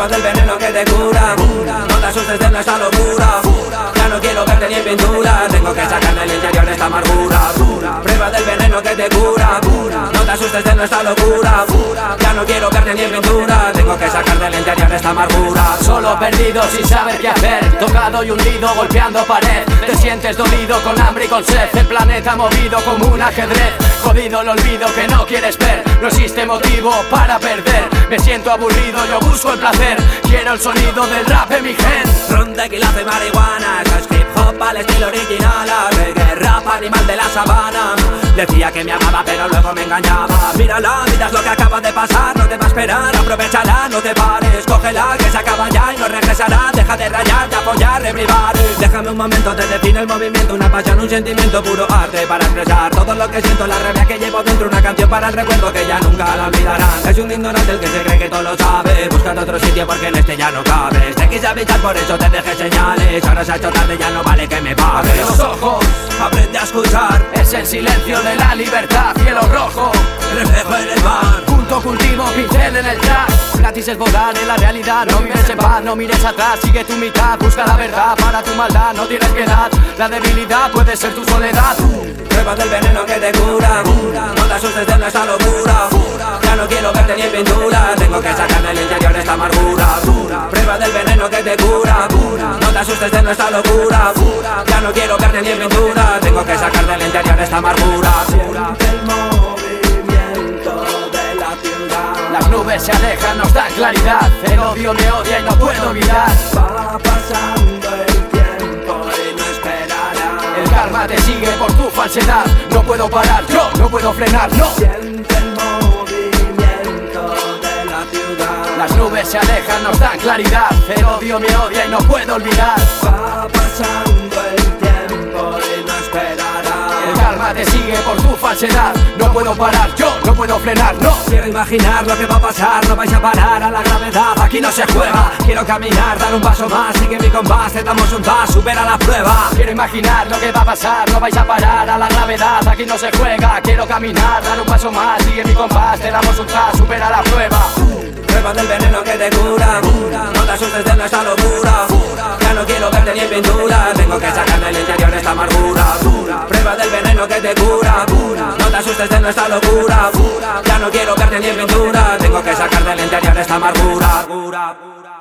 Prueba del veneno que te cura. No te asustes de nuestra locura Ya no quiero verte ni en pintura. Tengo que sacar del interior esta amargura. Prueba del veneno que te cura. No te asustes de nuestra locura Ya no quiero verte ni en pintura. Tengo que sacar del interior esta amargura. Solo perdido sin saber qué hacer. Tocado y hundido golpeando pared. Te sientes dolido con hambre y con sed. El planeta movido como un ajedrez. Jodido el olvido que no quieres ver. No existe motivo para perder Me siento aburrido, yo busco el placer. Quiero el sonido del rap en mi gen. Ron, tequila y marihuana hip hop al estilo original. Reggae, rap, animal de la sabana. Decía que me amaba pero luego me engañaba. Mira la vida es lo que acaba de pasar. No te va a esperar, aprovechala, no te pares. Cógela que se acaba ya Deja de rayar, de apoyar, de privar Déjame un momento, te define el movimiento Una pasión, un sentimiento, puro arte Para expresar todo lo que siento La rabia que llevo dentro Una canción para el recuerdo que ya nunca la olvidarán Es un ignorante el que se cree que todo lo sabe Buscando otro sitio porque en este ya no cabes Te quise avisar por eso te dejé señales. Ahora se ha hecho tarde, ya no vale que me pagues Abre los ojos, aprende a escuchar. Es el silencio de la libertad Cielo rojo, Gratis es volar en la realidad. No vives en paz, no mires atrás. Sigue tu mitad, busca la verdad. Para tu maldad, no tienes piedad. La debilidad puede ser tu soledad. Prueba del veneno que te cura. No te asustes de nuestra locura. Ya no quiero verte ni en pintura. Tengo que sacar del interior esta amargura. Prueba del veneno que te cura. No te asustes de nuestra locura. Ya no quiero verte ni en pintura. Tengo que sacar del interior esta amargura. El movimiento de la ciudad. Las nubes se alejan, claridad. El odio me odia y no puedo olvidar. Va pasando el tiempo y no esperará. El karma te sigue por tu falsedad. No puedo parar, yo no puedo frenar, no. Siente el movimiento de la ciudad. Las nubes se alejan, nos dan claridad. El odio me odia y no puedo olvidar. Va pasando el tiempo te sigue por tu falsedad. No puedo parar, yo no puedo frenar, no Quiero imaginar lo que va a pasar, no vais a parar a la gravedad, aquí no se juega. Quiero caminar, dar un paso más, sigue mi compás, te damos un pas, supera la prueba. Quiero imaginar lo que va a pasar, no vais a parar a la gravedad, aquí no se juega. Quiero caminar, dar un paso más, sigue mi compás, te damos un pas, supera la prueba. Prueba del veneno que te cura, no te asustes de nuestra locura. Ya no quiero verte ni en pintura, tengo que sacar que te cura, no te asustes de nuestra locura. Ya no quiero verte ni en pintura, tengo que sacar del interior esta amargura